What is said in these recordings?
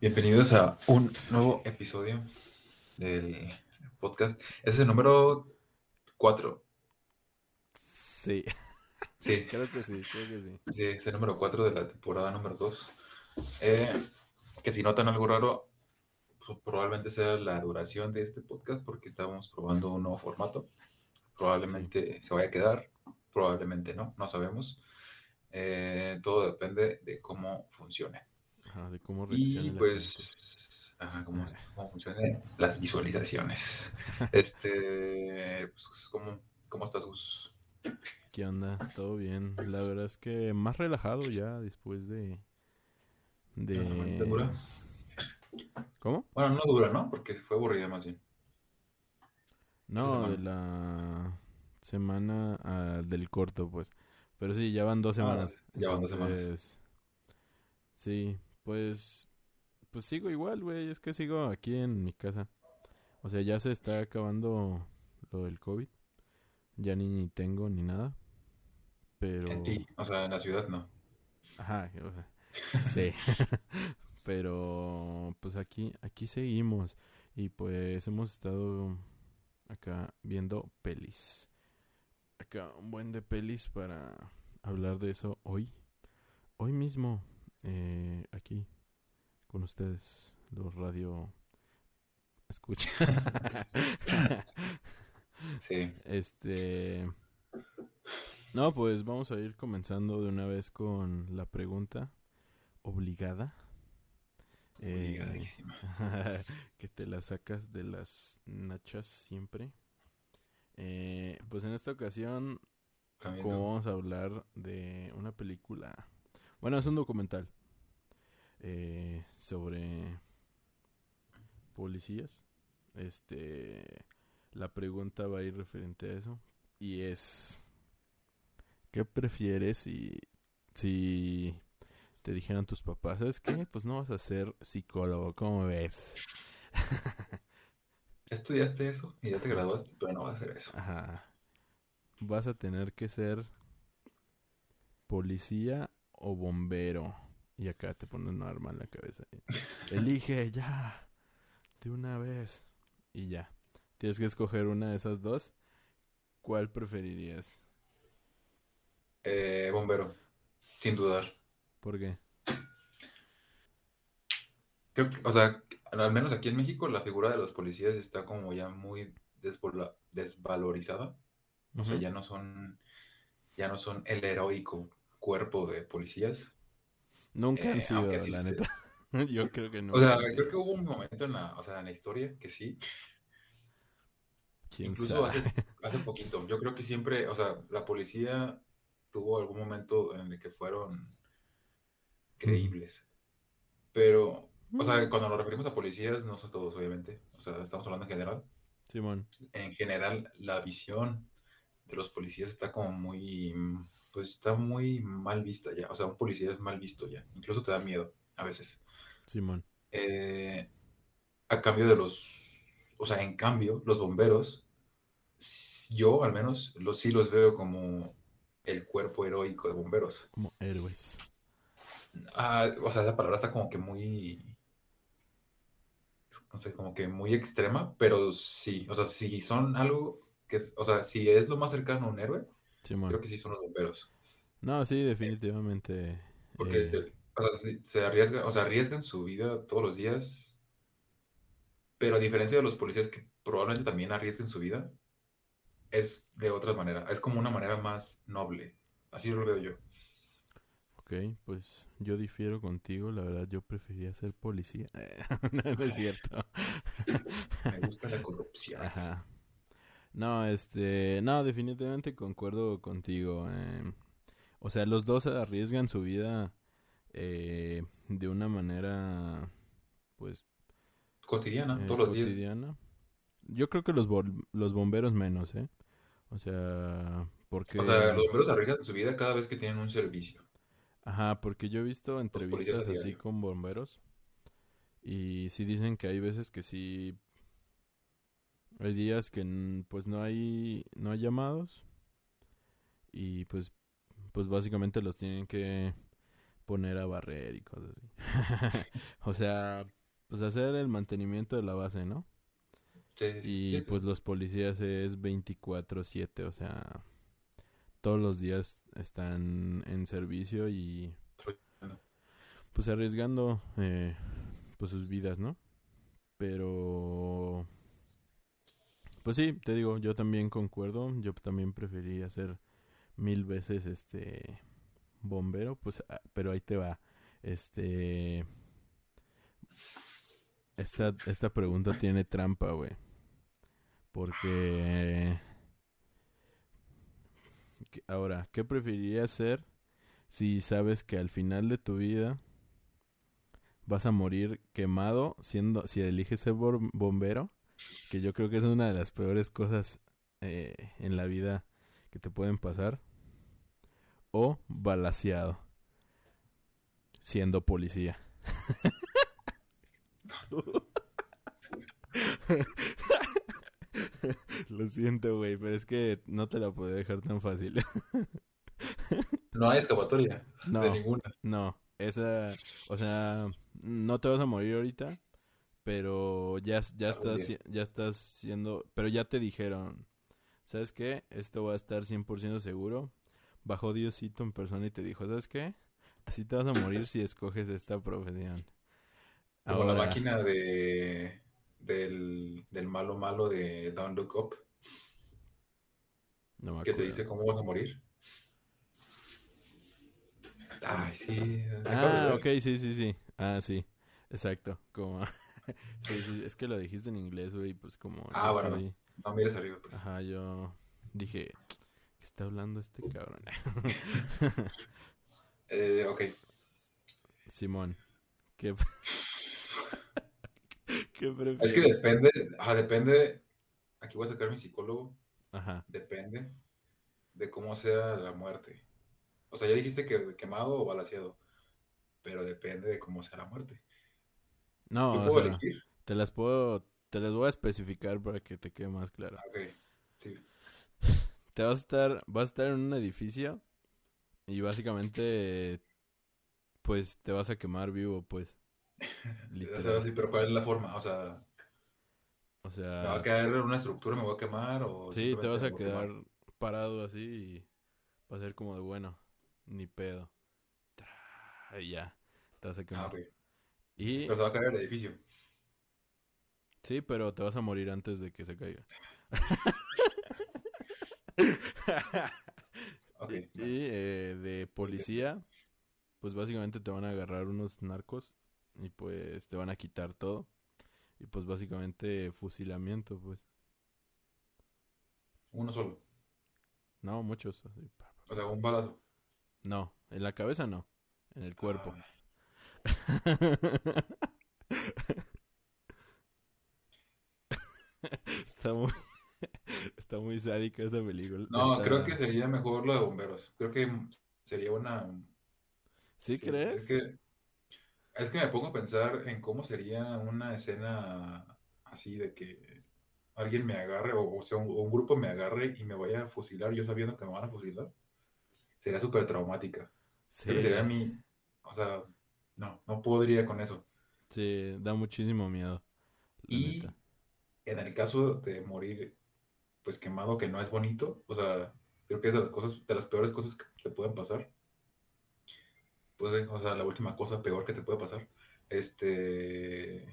Bienvenidos a un nuevo episodio del podcast. Es el número 4. Sí. Sí. creo que sí, creo que sí. Sí, es el número 4 de la temporada número 2. Eh, que si notan algo raro, pues, probablemente sea la duración de este podcast porque estamos probando un nuevo formato. Probablemente se vaya a quedar, probablemente no, no sabemos. Eh, todo depende de cómo funcione. Ajá, de cómo Y la pues, ajá, cómo, cómo funcionan las visualizaciones. Este, pues, ¿cómo, cómo estás, Gus? ¿Qué onda? Todo bien. La verdad es que más relajado ya después de... ¿La De... dura? ¿Cómo? Bueno, no dura, ¿no? Porque fue aburrida más bien. No, de la semana ah, del corto, pues. Pero sí, ya van dos Ah, semanas. ya van dos semanas. Sí, pues... Pues sigo igual, güey. Es que sigo aquí en mi casa. O sea, ya se está acabando lo del COVID. Ya ni tengo ni nada. Pero... En ti, o sea, en la ciudad no. Ajá, o sea, sí. Pero pues aquí, aquí seguimos. Y pues hemos estado acá viendo pelis. Acá un buen de pelis para hablar de eso hoy. Hoy mismo, eh, aquí, con ustedes, los radio escucha. Sí. Este. No, pues vamos a ir comenzando de una vez con la pregunta obligada. Eh, Obligadísima. que te la sacas de las nachas siempre. Eh, pues en esta ocasión, como vamos a hablar de una película. Bueno, es un documental eh, sobre policías. Este, la pregunta va a ir referente a eso y es ¿qué prefieres si si te dijeran tus papás, ¿sabes qué? Pues no vas a ser psicólogo, ¿cómo ves? Ya estudiaste eso y ya te graduaste, pero no vas a hacer eso. Ajá. Vas a tener que ser policía o bombero. Y acá te ponen un arma en la cabeza. Elige ya. De una vez. Y ya. Tienes que escoger una de esas dos. ¿Cuál preferirías? Eh, bombero, sin dudar. ¿Por qué? Creo que, o sea, al menos aquí en México la figura de los policías está como ya muy desvalorizada. O sea, ya no son, ya no son el heroico cuerpo de policías. Nunca han Eh, sido, la se- neta. Yo creo que no. O sea, creo que hubo un momento en la, o sea, en la historia que sí. ¿Quién Incluso hace, sabe? hace poquito. Yo creo que siempre, o sea, la policía tuvo algún momento en el que fueron creíbles. Pero, o sea, cuando nos referimos a policías, no son todos, obviamente. O sea, estamos hablando en general. Simón. En general, la visión de los policías está como muy, pues está muy mal vista ya. O sea, un policía es mal visto ya. Incluso te da miedo a veces. Simón. Eh, a cambio de los, o sea, en cambio, los bomberos, yo al menos los, sí los veo como el cuerpo heroico de bomberos. Como héroes. Ah, o sea, esa palabra está como que muy, no sé, como que muy extrema, pero sí, o sea, si son algo que, o sea, si es lo más cercano a un héroe, Simón. creo que sí son los bomberos. No, sí, definitivamente. Porque, eh, o sea, sí, se arriesgan, o sea, arriesgan su vida todos los días, pero a diferencia de los policías que probablemente también arriesguen su vida, es de otra manera, es como una manera más noble, así lo veo yo. Ok, pues yo difiero contigo, la verdad yo prefería ser policía. no, no es cierto. Me gusta la corrupción. Ajá. No, este, no, definitivamente concuerdo contigo. eh, O sea, los dos arriesgan su vida eh, de una manera, pues, Cotidiana, eh, todos los días. cotidiana. Yo creo que los, los bomberos menos, ¿eh? O sea, porque... O sea, los bomberos arriesgan su vida cada vez que tienen un servicio. Ajá, porque yo he visto entrevistas así con bomberos y sí dicen que hay veces que sí hay días que pues no hay no hay llamados y pues pues básicamente los tienen que poner a barrer y cosas así. o sea, pues hacer el mantenimiento de la base, ¿no? Sí, sí, Y sí, pues los policías es 24/7, o sea, todos los días están en servicio y pues arriesgando eh, pues sus vidas, ¿no? Pero pues sí, te digo, yo también concuerdo, yo también preferiría ser mil veces este bombero, pues ah, pero ahí te va. Este esta esta pregunta tiene trampa, güey. Porque que- ahora, ¿qué preferirías ser si sabes que al final de tu vida vas a morir quemado siendo si eliges ser bombero? Que yo creo que es una de las peores cosas eh, en la vida que te pueden pasar. O balaseado siendo policía. Lo siento, güey, pero es que no te la puedo dejar tan fácil. No hay escapatoria No, de ninguna. no, esa, o sea, no te vas a morir ahorita, pero ya, ya estás, ya estás siendo, pero ya te dijeron, ¿sabes qué? Esto va a estar 100% seguro. Bajó Diosito en persona y te dijo, ¿sabes qué? Así te vas a morir si escoges esta profesión. Como la máquina de del, del malo malo de Don't Look Up, No me que te dice cómo vas a morir. Ay, sí. Ah, ok, sí, sí, sí. Ah, sí, exacto. Como, sí, sí, es que lo dijiste en inglés, güey, pues como Ah, bueno, soy- No mires arriba, pues. Ajá, yo dije, ¿qué está hablando este cabrón? Eh, ok. Simón, ¿qué, ¿qué Es que prefieres? depende, ajá, depende. Aquí voy a sacar mi psicólogo. Ajá, Depende de cómo sea la muerte. O sea, ya dijiste que quemado o balaseado, pero depende de cómo sea la muerte. No, ¿Yo o puedo sea, elegir? te las puedo, te las voy a especificar para que te quede más claro. Ok, sí. Te vas a estar, vas a estar en un edificio y básicamente, pues, te vas a quemar vivo, pues, O sea, literal. sí, pero ¿cuál es la forma? O sea, O ¿me va a sea, caer en una estructura, me voy a quemar o sí, te vas a quedar parado así y va a ser como de bueno, ni pedo. Tra- Y ya, te vas a Ah, quemar. Y Pero se va a caer el edificio. sí, pero te vas a morir antes de que se caiga. Y, eh, de policía, pues básicamente te van a agarrar unos narcos y pues te van a quitar todo. Y pues básicamente fusilamiento, pues. Uno solo. No, muchos. O sea, un balazo. No, en la cabeza no, en el cuerpo. Ah, está muy está muy sádica esta película. No, Está- creo que sería mejor lo de bomberos. Creo que sería una... ¿Sí, sí, crees? Es que, es que me pongo a pensar en cómo sería una escena así de que alguien me agarre, o, o sea, un, o un grupo me agarre y me vaya a fusilar, yo sabiendo que me van a fusilar. Sería súper traumática. Sí, sería mi... O sea, no, no podría con eso. sí, da muchísimo miedo. Y neta. en el caso de morir, pues quemado, que no es bonito, o sea, creo que es de las cosas, de las peores cosas que te pueden pasar. Pues, eh, o sea, la última cosa peor que te puede pasar. Este,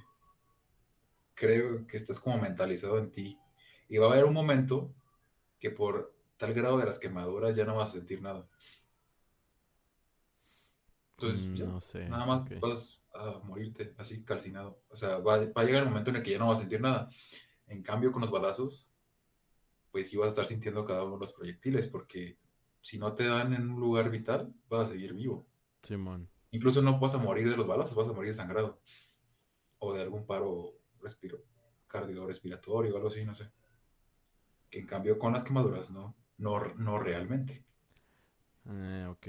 creo que estás como mentalizado en ti. Y va a haber un momento que por tal grado de las quemaduras ya no vas a sentir nada. Entonces, Mm, ya, no sé. nada más vas a morirte así calcinado. O sea, va, va a llegar el momento en el que ya no vas a sentir nada. En cambio, con los balazos, pues sí vas a estar sintiendo cada uno de los proyectiles, porque si no te dan en un lugar vital, vas a seguir vivo. Simón. Incluso no vas a morir de los balazos, vas a morir desangrado. O de algún paro respiro, cardiorrespiratorio o algo así, no sé. Que en cambio con las quemaduras, no, no, no realmente. Eh, ok.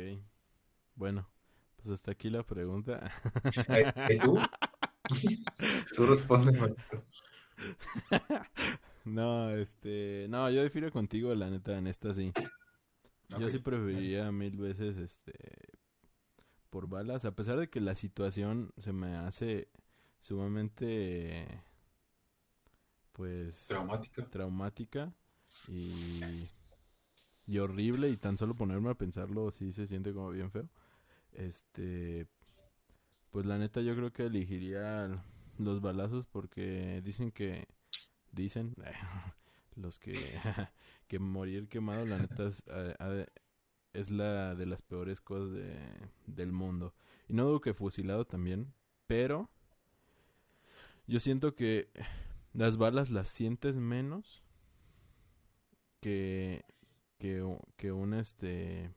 Bueno, pues hasta aquí la pregunta. ¿Y tú? Tú respondes. No, este, no, yo difiero contigo, la neta, en esta sí. Yo sí preferiría mil veces, este, por balas, a pesar de que la situación se me hace sumamente pues traumática. Traumática y y horrible y tan solo ponerme a pensarlo sí se siente como bien feo. Este pues la neta yo creo que elegiría los balazos porque dicen que dicen los que que morir quemado la neta es, es la de las peores cosas de, del mundo. Y no dudo que fusilado también, pero yo siento que las balas las sientes menos que que, que un este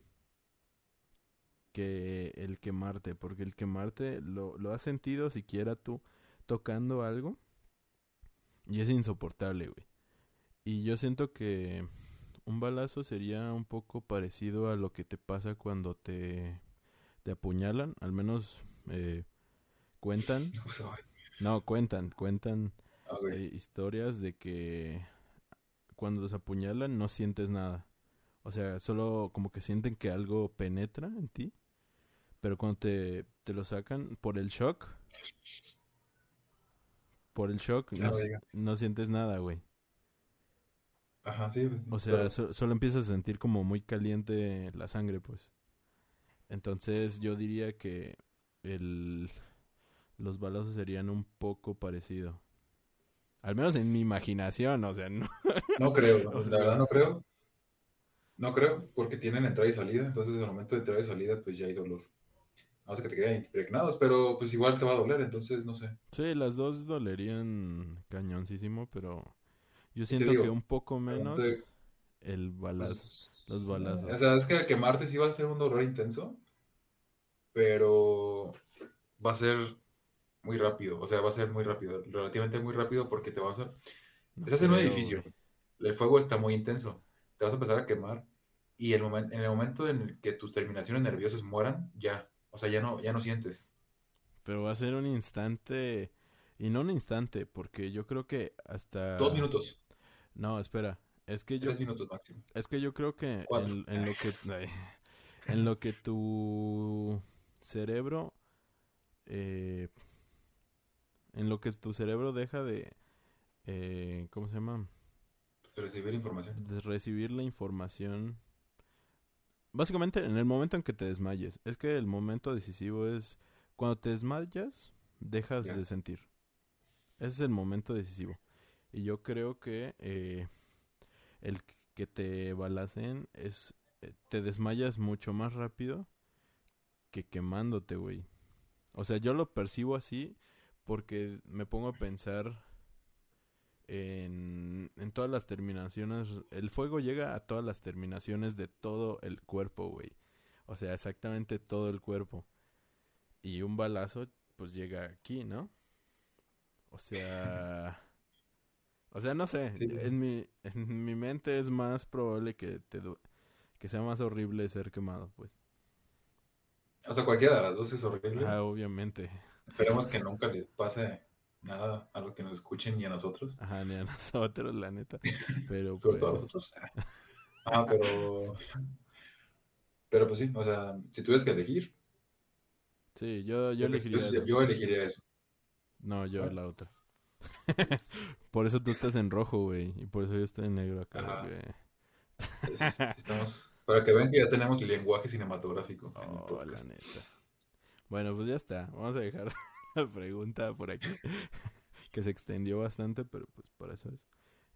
que el quemarte, porque el quemarte lo, lo has sentido siquiera tú tocando algo y es insoportable, güey. Y yo siento que un balazo sería un poco parecido a lo que te pasa cuando te, te apuñalan, al menos eh, cuentan. No, cuentan, cuentan ah, eh, historias de que cuando los apuñalan no sientes nada. O sea, solo como que sienten que algo penetra en ti. Pero cuando te, te lo sacan por el shock, por el shock, no, no sientes nada, güey. Ajá, sí. Pues, o sea, solo empiezas a sentir como muy caliente la sangre, pues. Entonces yo diría que el, los balazos serían un poco parecido. Al menos en mi imaginación, o sea, no. No creo, la verdad no creo. No creo, porque tienen entrada y salida, entonces en el momento de entrada y salida pues ya hay dolor. No sé que te queden impregnados, pero pues igual te va a doler, entonces no sé. Sí, las dos dolerían cañoncísimo, pero yo siento que un poco menos el balazo, pues, los balazos. O sea, es que el quemarte sí va a ser un dolor intenso, pero va a ser muy rápido, o sea, va a ser muy rápido, relativamente muy rápido porque te vas a... Estás en un edificio, el fuego está muy intenso, te vas a empezar a quemar y el en el momento en que tus terminaciones nerviosas mueran, ya, o sea, ya no, ya no sientes. Pero va a ser un instante, y no un instante, porque yo creo que hasta... Dos minutos. No, espera, es que yo... Tres minutos máximo. Es que yo creo que en, lo que... en lo que tu cerebro... Eh, en lo que tu cerebro deja de... Eh, ¿Cómo se llama? recibir información. De recibir la información. Básicamente en el momento en que te desmayes. Es que el momento decisivo es cuando te desmayas, dejas de sentir. Ese es el momento decisivo. Y yo creo que eh, el que te balacen es... Eh, te desmayas mucho más rápido que quemándote, güey. O sea, yo lo percibo así porque me pongo a pensar en, en todas las terminaciones. El fuego llega a todas las terminaciones de todo el cuerpo, güey. O sea, exactamente todo el cuerpo. Y un balazo, pues llega aquí, ¿no? O sea... O sea, no sé. En, mi, en mi mente es más probable que, te que sea más horrible ser quemado, pues. O sea, cualquiera de las dos es horrible. Ah, obviamente. Esperemos que nunca le pase nada a lo que nos escuchen ni a nosotros. Ajá, ni a nosotros, la neta. Pero Sobre todo a pues nosotros. Ah, pero. Pero pues sí, o sea, si tuvieras que elegir. Sí, yo, yo elegiría. Yo, yo, elegiría eso. No, yo la otra. por eso tú estás en rojo, güey. Y por eso yo estoy en negro acá. estamos. Para que vean que ya tenemos el lenguaje cinematográfico. Oh, la neta. Bueno, pues ya está. Vamos a dejar pregunta por aquí. que se extendió bastante, pero pues por eso es.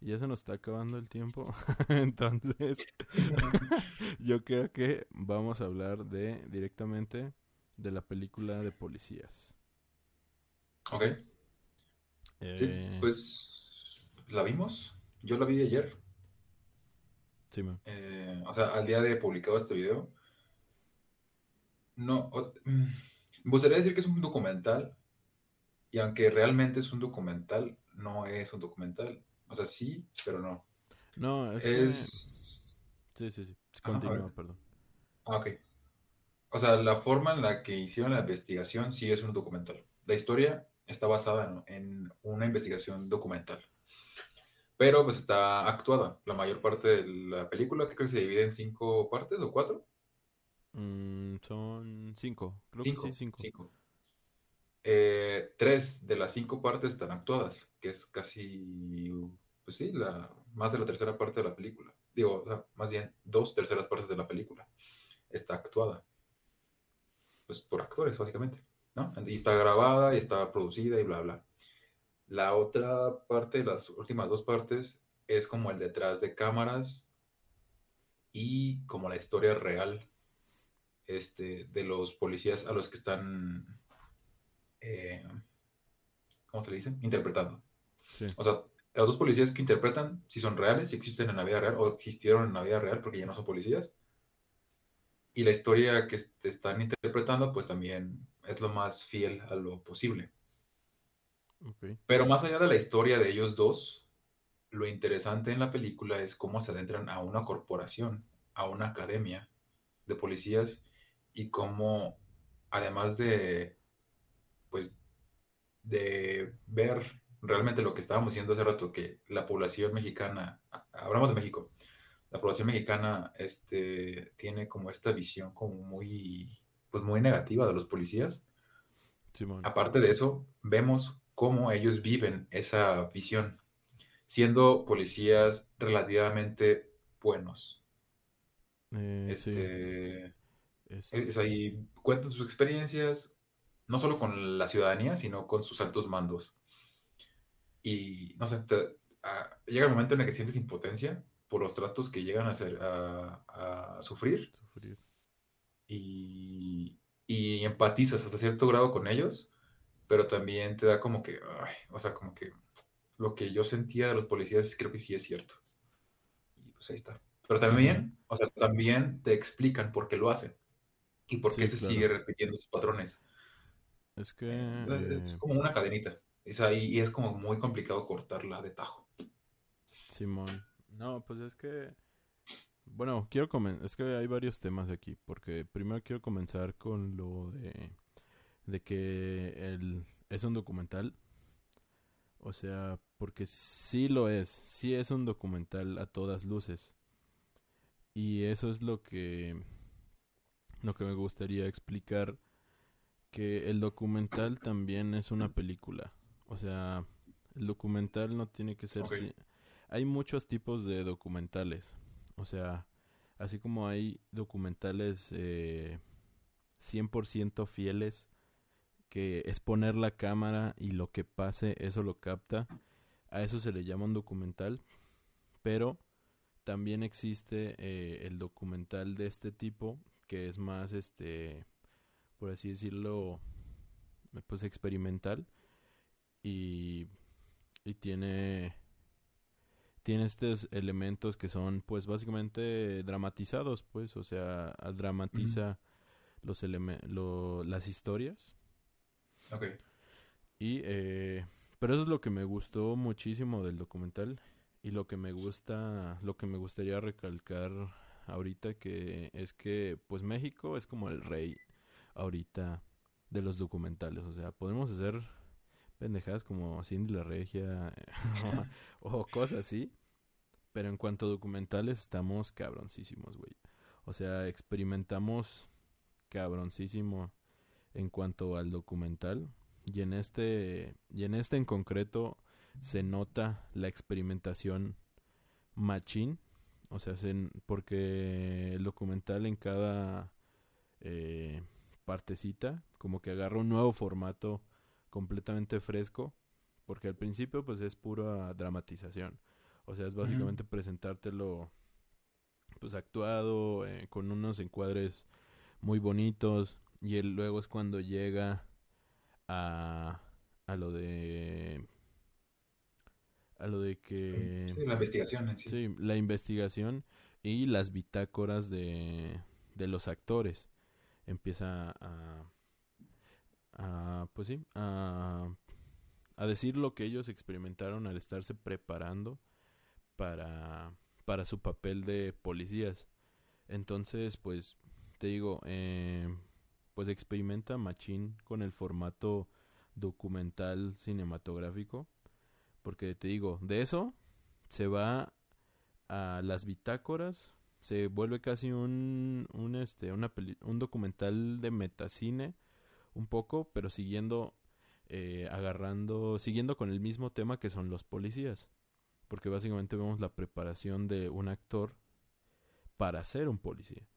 Y ya se nos está acabando el tiempo. Entonces, yo creo que vamos a hablar de directamente de la película de policías. Ok. sí, eh, pues la vimos. Yo la vi ayer. Sí, eh, o sea, al día de publicado este video. No. Mm, me gustaría decir que es un documental, y aunque realmente es un documental, no es un documental. O sea, sí, pero no. No, es... Sí, sí, sí. Continúa, perdón. Ah, ok. O sea, la forma en la que hicieron la investigación sí es un documental. La historia está basada en, una investigación documental. Pero pues está actuada. La mayor parte de la película, que creo que se divide en cinco partes o cuatro. Mm, son cinco. Creo Cinco. que sí, cinco. cinco. Eh, tres de las cinco partes están actuadas, que es casi, pues sí, la, más de la tercera parte de la película. Digo, o sea, más bien dos terceras partes de la película está actuada. Pues por actores, básicamente, ¿no? Y está grabada y está producida y bla, bla. La otra parte, las últimas dos partes, es como el detrás de cámaras y como la historia real este, de los policías a los que están, eh, ¿cómo se le dice? Interpretando. Sí. O sea, los dos policías que interpretan, si son reales, si existen en la vida real o existieron en la vida real porque ya no son policías. Y la historia que están interpretando, pues también es lo más fiel a lo posible. Ok. Pero más allá de la historia de ellos dos, lo interesante en la película es cómo se adentran a una corporación, a una academia de policías y cómo, además de, pues, de ver realmente lo que estábamos diciendo hace rato, que la población mexicana, hablamos de México, la población mexicana este, tiene como esta visión como muy, pues muy negativa de los policías. Simón. Aparte de eso, vemos cómo ellos viven esa visión, siendo policías relativamente buenos. Eh, sí. Este, Es- es ahí, cuentan sus experiencias, no solo con la ciudadanía, sino con sus altos mandos. Y, no sé, te- ah, llega el momento en el que sientes impotencia por los tratos que llegan a, hacer, a, a sufrir sufrir. y, y empatizas hasta cierto grado con ellos, pero también te da como que, ay, o sea, como que lo que yo sentía de los policías creo que sí es cierto. Y pues ahí está. Pero también, o sea, también te explican por qué lo hacen y por qué Sí, se claro. sigue repitiendo sus patrones. Es que... Eh, Es eh, como una cadenita. Es ahí y es como muy complicado cortarla de tajo. Simón. No, pues es que... Bueno, quiero comenzar... Es que hay varios temas aquí. Porque primero quiero comenzar con lo de... De que el... es un documental. O sea, porque sí lo es. Sí es un documental a todas luces. Y eso es lo que... Lo que me gustaría explicar. Que el documental también es una película. O sea, el documental no tiene que ser... Si- Hay muchos tipos de documentales. O sea, así como hay documentales eh, 100% fieles, que es poner la cámara y lo que pase, eso lo capta. A eso se le llama un documental. Pero también existe eh, el documental de este tipo, que es más, este, por así decirlo, pues experimental. Y, y tiene tiene estos elementos que son pues básicamente dramatizados pues o sea dramatiza los lo- las historias Ok. y eh, pero eso es lo que me gustó muchísimo del documental y lo que me gusta lo que me gustaría recalcar ahorita que es que pues México es como el rey ahorita de los documentales o sea podemos hacer pendejadas como Cindy la Regia o, cosas así pero en cuanto a documentales estamos cabroncísimos güey. O sea experimentamos cabroncísimo en cuanto al documental y en este y en este en concreto se nota la experimentación machín o sea se- porque el documental en cada eh, partecita como que agarra un nuevo formato completamente fresco porque al principio pues es pura dramatización o sea es básicamente presentártelo pues actuado eh, con unos encuadres muy bonitos y él luego es cuando llega a, a lo de a lo de que Sí, la investigación en sí. Sí, la investigación y las bitácoras de, de los actores. Empieza a, pues sí, a, a decir lo que ellos experimentaron al estarse preparando para, para su papel de policías. Entonces, pues, te digo, eh, pues experimenta Machín con el formato documental cinematográfico. Porque te digo, de eso se va a las bitácoras, Se vuelve casi un, un, este, una un documental de metacine, un poco, pero siguiendo, eh, agarrando, siguiendo con el mismo tema que son los policías. Porque básicamente vemos la preparación de un actor para ser un policía.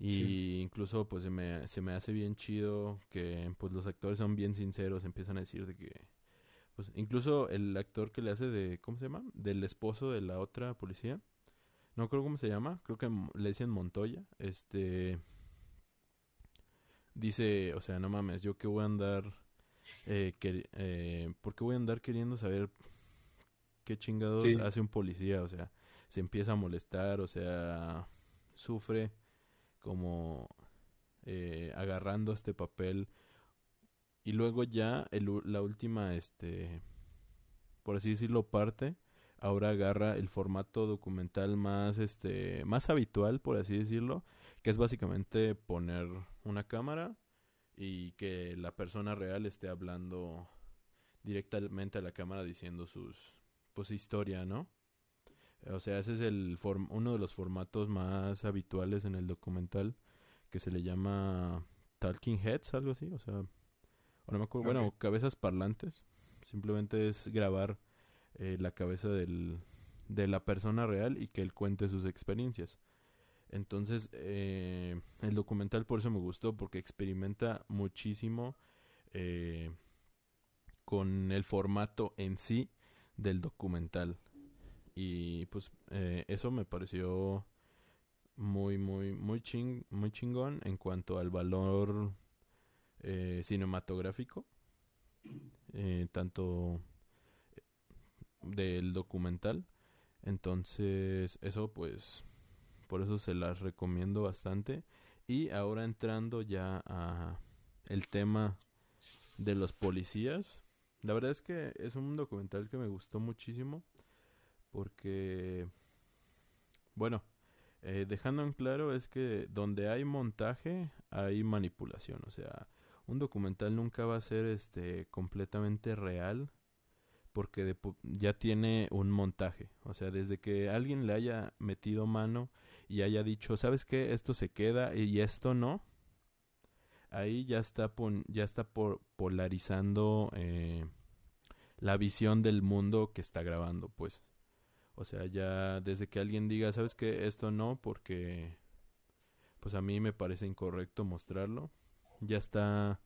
Y incluso pues se me, se me hace bien chido que pues los actores son bien sinceros, empiezan a decir de que pues incluso el actor que le hace de ¿cómo se llama? del esposo de la otra policía. No creo cómo se llama, creo que le dicen Montoya, este dice, o sea, no mames, yo que voy a andar eh, que, eh, ¿por qué voy a andar queriendo saber qué chingados hace un policía? O sea, se empieza a molestar, o sea, sufre como eh, agarrando este papel y luego ya el, la última este por así decirlo parte ahora agarra el formato documental más este más habitual por así decirlo que es básicamente poner una cámara y que la persona real esté hablando directamente a la cámara diciendo sus pues historia no o sea, ese es el uno de los formatos más habituales en el documental que se le llama Talking Heads, algo así. O sea, ahora me acuerdo, bueno, cabezas parlantes. Simplemente es grabar eh, la cabeza del, de la persona real y que él cuente sus experiencias. Entonces, eh, el documental por eso me gustó, porque experimenta muchísimo eh, con el formato en sí del documental. Y pues eso me pareció muy, muy, muy, ching, muy chingón en cuanto al valor cinematográfico, tanto del documental. Entonces, eso pues, por eso se las recomiendo bastante. Y ahora entrando ya a el tema de los policías. La verdad es que es un documental que me gustó muchísimo porque, bueno, eh, dejando en claro es que donde hay montaje hay manipulación, o sea, un documental nunca va a ser este completamente real porque ya tiene un montaje, o sea, desde que alguien le haya metido mano y haya dicho, ¿sabes qué? Esto se queda y esto no. Ahí ya está ya está por polarizando eh, la visión del mundo que está grabando, pues. O sea, ya desde que alguien diga, ¿sabes qué? Esto no, porque pues a mí me parece incorrecto mostrarlo. Ya está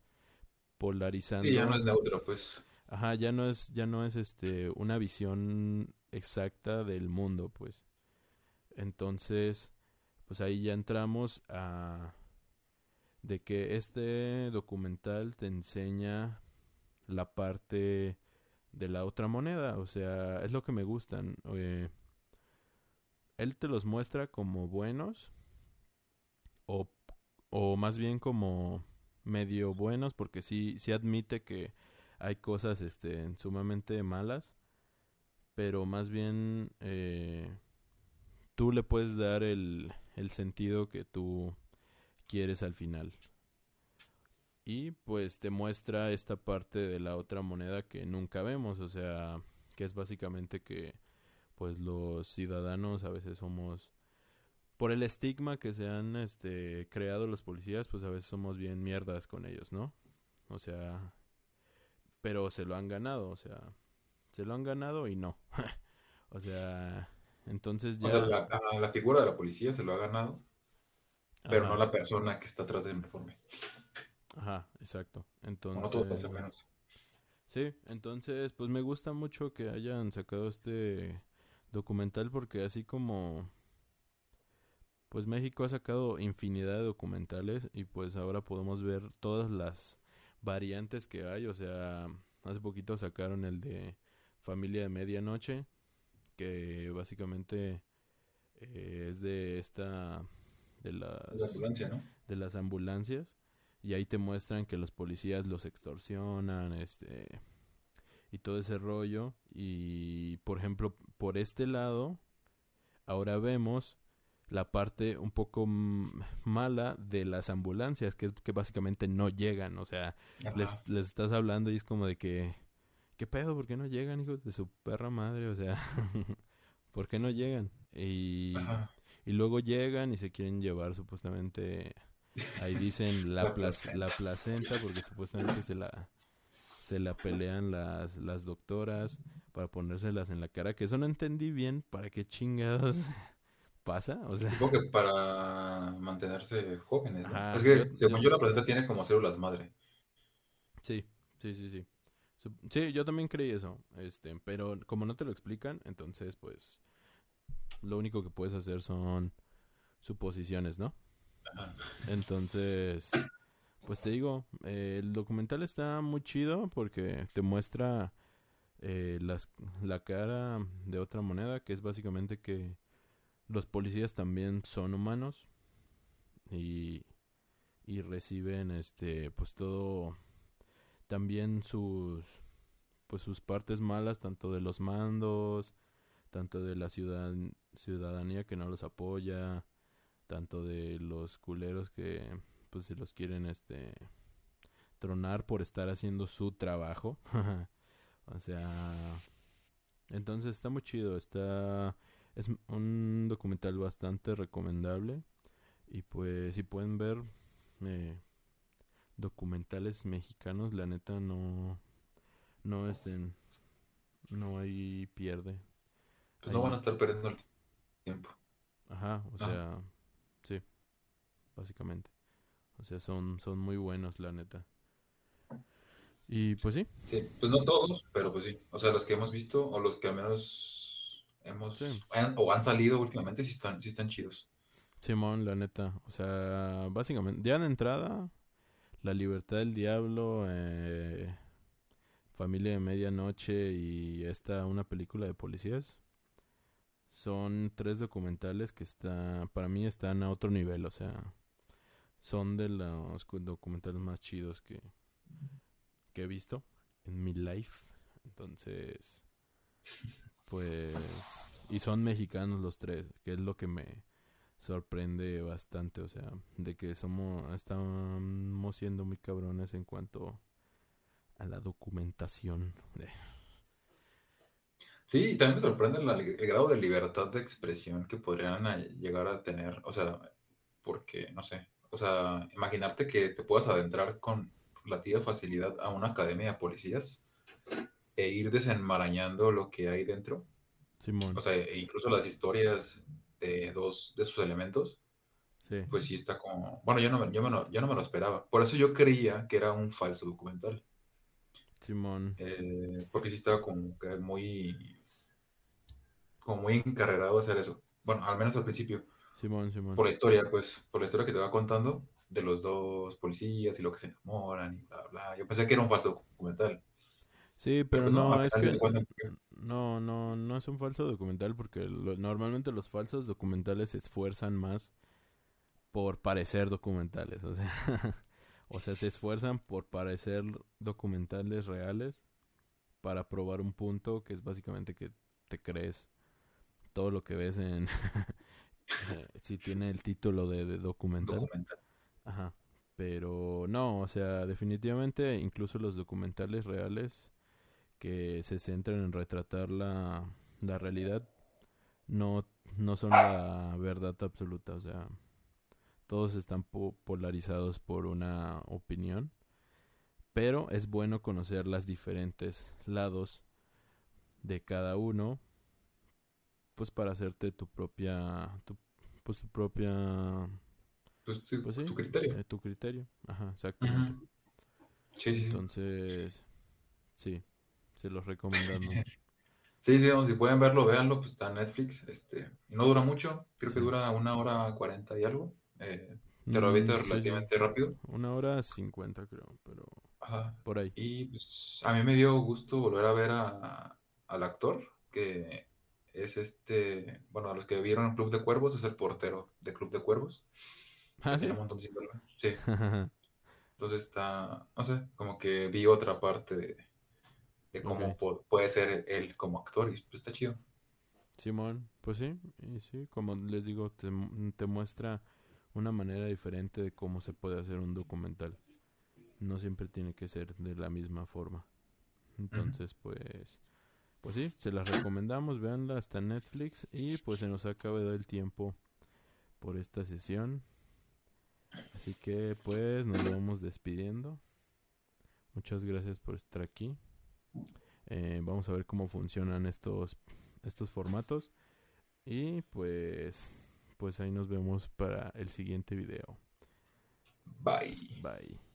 polarizando. Sí, ya no es neutro, pues. Ajá, ya no es, ya no es este una visión exacta del mundo, pues. Entonces, pues ahí ya entramos a de que este documental te enseña la parte de la otra moneda. O sea, es lo que me gustan. Eh, él te los muestra como buenos o, o más bien como medio buenos porque sí, sí admite que hay cosas este, sumamente malas, pero más bien eh, tú le puedes dar el, el sentido que tú quieres al final y pues te muestra esta parte de la otra moneda que nunca vemos, o sea, que es básicamente que pues los ciudadanos a veces somos por el estigma que se han este creado los policías, pues a veces somos bien mierdas con ellos, ¿no? O sea, pero se lo han ganado, o sea, se lo han ganado y no. o sea, entonces ya la, figura de la policía se lo ha ganado, pero no la persona que está atrás del uniforme. Ajá, exacto. Entonces, Sí, entonces pues me gusta mucho que hayan sacado este documental porque así como pues México ha sacado infinidad de documentales y pues ahora podemos ver todas las variantes que hay, o sea, hace poquito sacaron el de Familia de Medianoche, que básicamente eh, es de esta de las de las ambulancias y ahí te muestran que los policías los extorsionan, este y todo ese rollo y por ejemplo, por este lado ahora vemos la parte un poco mala de las ambulancias, que es que básicamente no llegan, o sea, les, les, estás hablando y es como de que, ¿qué pedo? ¿Por qué no llegan, hijos de su perra madre? O sea, ¿por qué no llegan? Y, Y luego llegan y se quieren llevar supuestamente, ahí dicen la, La plac- la placenta porque supuestamente se la se la pelean las, las doctoras para ponérselas en la cara, que eso no entendí bien, ¿para qué chingados pasa? O sea, Supongo que para mantenerse jóvenes, ¿no? Ajá, Es que, yo- según yo- yo, la placenta tiene como células madre. sí, sí, sí, sí. Sí, yo también creí eso, este, pero como no te lo explican, entonces pues lo único que puedes hacer son suposiciones, ¿no? Entonces, pues te digo, eh, el documental está muy chido porque te muestra eh, las, la cara de otra moneda, que es básicamente que los policías también son humanos y, y reciben este pues todo también sus pues sus partes malas tanto de los mandos tanto de la ciudad, ciudadanía que no los apoya tanto de los culeros que pues se los quieren este tronar por estar haciendo su trabajo. O sea entonces está muy chido está es un documental bastante recomendable y pues si pueden ver eh, documentales mexicanos la neta no no estén no hay pierde Pues no van a estar perdiendo el tiempo. Ajá, o Ah. sea, sí, básicamente. O sea, son, son muy buenos, la neta. Y pues sí, Sí, pues no todos, pero pues sí. O sea, los que hemos visto, o los que al menos hemos, Sí. han- o han salido últimamente, sí están, sí están chidos. Simón, la neta. O sea, básicamente, ya de entrada, La Libertad del Diablo, eh, Familia de Medianoche y esta, una película de policías. Son tres documentales que está, para mí están a otro nivel, o sea, son de los cu- documentales más chidos que, que he visto en mi life. Entonces, pues, y son mexicanos los tres, que es lo que me sorprende bastante, o sea, de que somos, estamos siendo muy cabrones en cuanto a la documentación. Sí, y también me sorprende el grado de libertad de expresión que podrían llegar a tener, o sea, porque, no sé, o sea, imaginarte que te puedas adentrar con relativa facilidad a una academia de policías e ir desenmarañando lo que hay dentro, Simón, o sea, e incluso las historias de dos de sus elementos, sí, pues sí está como, bueno, yo no me, yo me lo- yo no me lo esperaba, por eso yo creía que era un falso documental. Simón, Eh, porque sí estaba como que muy, como muy encarrerado a hacer eso. Bueno, al menos al principio. Simón, Simón. Por la historia, pues, por la historia que te va contando de los dos policías y lo que se enamoran y bla, bla. Yo pensé que era un falso documental. Sí, pero no, es que no, no, no es un falso documental porque lo- normalmente los falsos documentales se esfuerzan más por parecer documentales, o sea, o sea, se esfuerzan por parecer documentales reales para probar un punto que es básicamente que te crees todo lo que ves en si tiene el título de, de documental. documental. Ajá. Pero no, o sea, definitivamente incluso los documentales reales que se centran en retratar la, la realidad no, no son la verdad absoluta, o sea, todos están po- polarizados por una opinión, pero es bueno conocer los diferentes lados de cada uno, pues para hacerte tu propia, tu, pues tu propia Pues, tu, pues sí, tu criterio. eh, tu criterio. Ajá, exactamente. Sí, sí. Entonces, sí, se los recomendamos. Sí, sí, si pueden verlo, véanlo, pues está en Netflix. Este, y no dura mucho, creo que dura una hora cuarenta y algo. Eh, te lo avienta Mm, sí, relativamente rápido. Una hora cincuenta creo, pero Ajá. por ahí. Y pues a mí me dio gusto volver a ver a, al actor, que es este, bueno, a los que vieron Club de Cuervos, es el portero de Club de Cuervos. Ah, sí. tiene un montón verlo. Sí, entonces está, no sé, como que vi otra parte de, de cómo puede ser él como actor y pues está chido. Simón, pues sí, y sí, como les digo, te, te muestra una manera diferente de cómo se puede hacer un documental. No siempre tiene que ser de la misma forma. Entonces, pues, pues sí, se las recomendamos, véanla hasta Netflix y pues se nos ha acabado el tiempo por esta sesión. Así que pues nos vamos despidiendo. Muchas gracias por estar aquí. Eh, vamos a ver cómo funcionan estos, estos formatos. Y pues, pues ahí nos vemos para el siguiente video. Bye. Bye.